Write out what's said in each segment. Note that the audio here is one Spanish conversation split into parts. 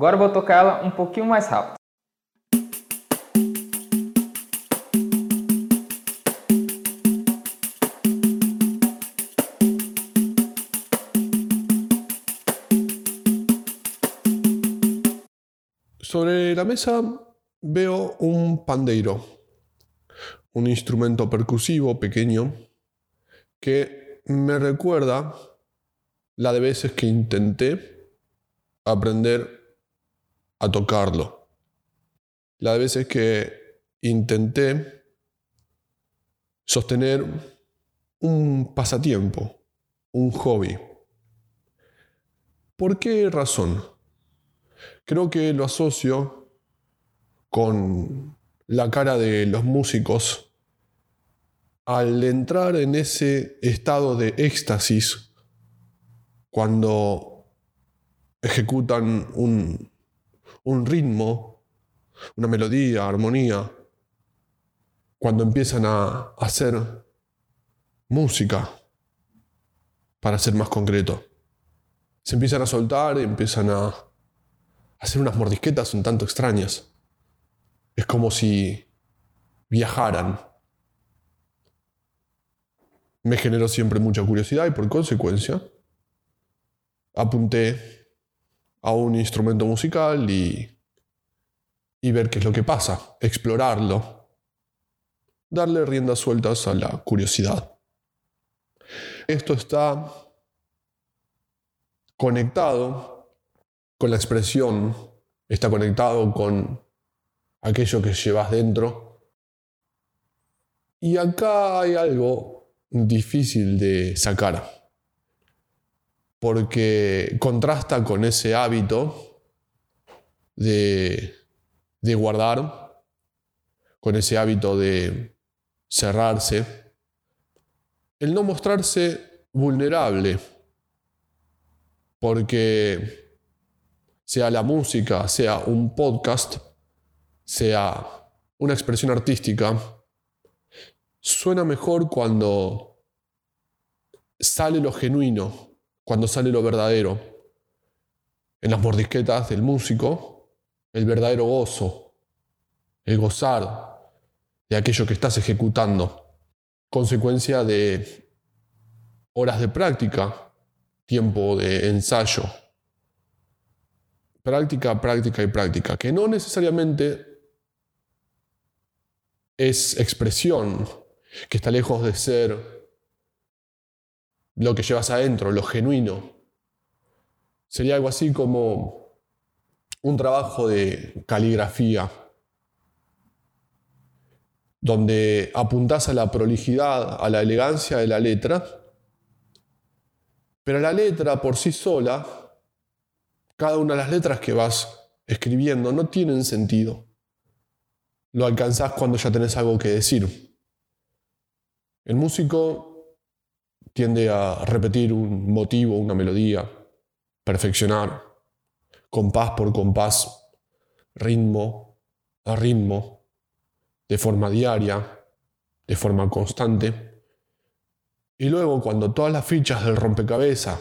Agora vou tocar ela um pouquinho mais rápido. Sobre la mesa veo un pandeiro, un instrumento percusivo pequeño que me recuerda la de veces que intenté aprender a tocarlo. La de veces que intenté sostener un pasatiempo, un hobby. ¿Por qué razón? Creo que lo asocio con la cara de los músicos al entrar en ese estado de éxtasis cuando ejecutan un, un ritmo, una melodía, armonía, cuando empiezan a hacer música, para ser más concreto. Se empiezan a soltar empiezan a hacer unas mordisquetas un tanto extrañas. Es como si viajaran. Me generó siempre mucha curiosidad y por consecuencia apunté a un instrumento musical y, y ver qué es lo que pasa, explorarlo, darle riendas sueltas a la curiosidad. Esto está conectado con la expresión, está conectado con aquello que llevas dentro. Y acá hay algo difícil de sacar, porque contrasta con ese hábito de, de guardar, con ese hábito de cerrarse, el no mostrarse vulnerable, porque sea la música, sea un podcast, sea una expresión artística, suena mejor cuando sale lo genuino, cuando sale lo verdadero. En las mordisquetas del músico, el verdadero gozo, el gozar de aquello que estás ejecutando, consecuencia de horas de práctica, tiempo de ensayo. Práctica, práctica y práctica, que no necesariamente es expresión, que está lejos de ser lo que llevas adentro, lo genuino. Sería algo así como un trabajo de caligrafía, donde apuntás a la prolijidad, a la elegancia de la letra, pero la letra por sí sola, cada una de las letras que vas escribiendo no tienen sentido. Lo alcanzás cuando ya tenés algo que decir. El músico tiende a repetir un motivo, una melodía, perfeccionar, compás por compás, ritmo a ritmo, de forma diaria, de forma constante. Y luego cuando todas las fichas del rompecabezas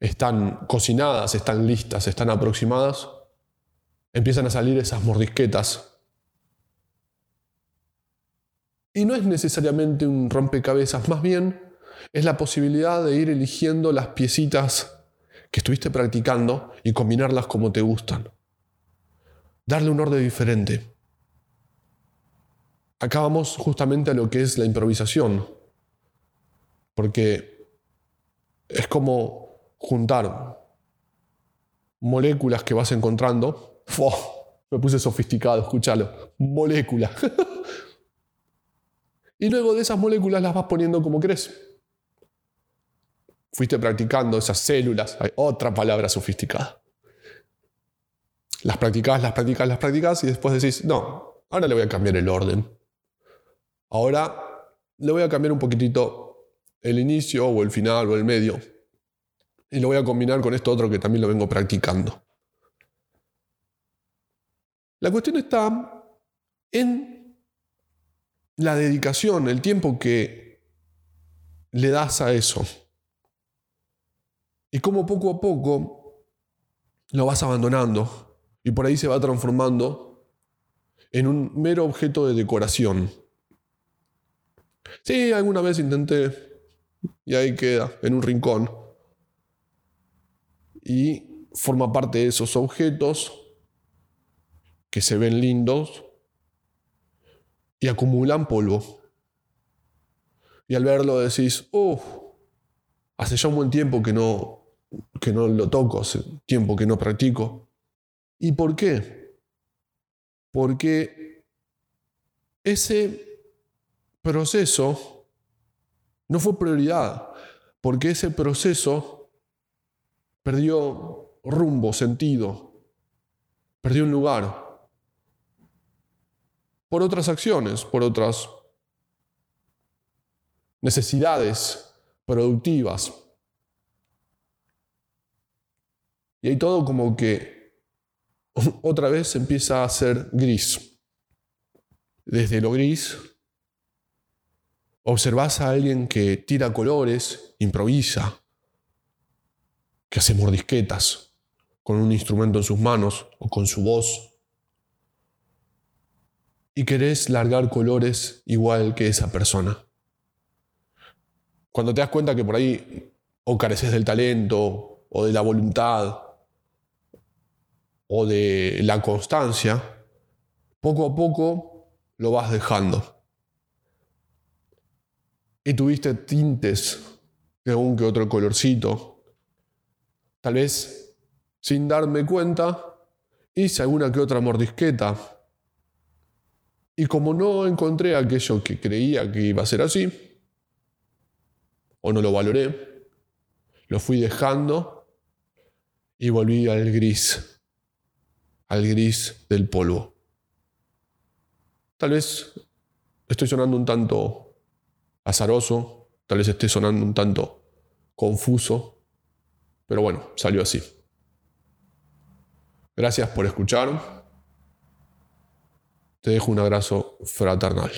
están cocinadas, están listas, están aproximadas, empiezan a salir esas mordisquetas. Y no es necesariamente un rompecabezas, más bien es la posibilidad de ir eligiendo las piecitas que estuviste practicando y combinarlas como te gustan. Darle un orden diferente. Acá vamos justamente a lo que es la improvisación, porque es como juntar moléculas que vas encontrando. Me puse sofisticado, escúchalo. Moléculas. y luego de esas moléculas las vas poniendo como crees. Fuiste practicando esas células. Hay otra palabra sofisticada. Las practicas, las practicas, las practicas y después decís, no, ahora le voy a cambiar el orden. Ahora le voy a cambiar un poquitito el inicio o el final o el medio. Y lo voy a combinar con esto otro que también lo vengo practicando. La cuestión está en la dedicación, el tiempo que le das a eso. Y cómo poco a poco lo vas abandonando y por ahí se va transformando en un mero objeto de decoración. Sí, alguna vez intenté y ahí queda, en un rincón. Y forma parte de esos objetos que se ven lindos y acumulan polvo. Y al verlo decís, uff, hace ya un buen tiempo que no, que no lo toco, hace tiempo que no practico. ¿Y por qué? Porque ese proceso no fue prioridad, porque ese proceso perdió rumbo, sentido, perdió un lugar por otras acciones, por otras necesidades productivas. Y ahí todo como que otra vez empieza a ser gris. Desde lo gris, observas a alguien que tira colores, improvisa, que hace mordisquetas con un instrumento en sus manos o con su voz y querés largar colores igual que esa persona. Cuando te das cuenta que por ahí o careces del talento o de la voluntad o de la constancia, poco a poco lo vas dejando. Y tuviste tintes de un que otro colorcito. Tal vez sin darme cuenta, hice alguna que otra mordisqueta y como no encontré aquello que creía que iba a ser así, o no lo valoré, lo fui dejando y volví al gris, al gris del polvo. Tal vez estoy sonando un tanto azaroso, tal vez esté sonando un tanto confuso, pero bueno, salió así. Gracias por escuchar. Te dejo un abrazo fraternal.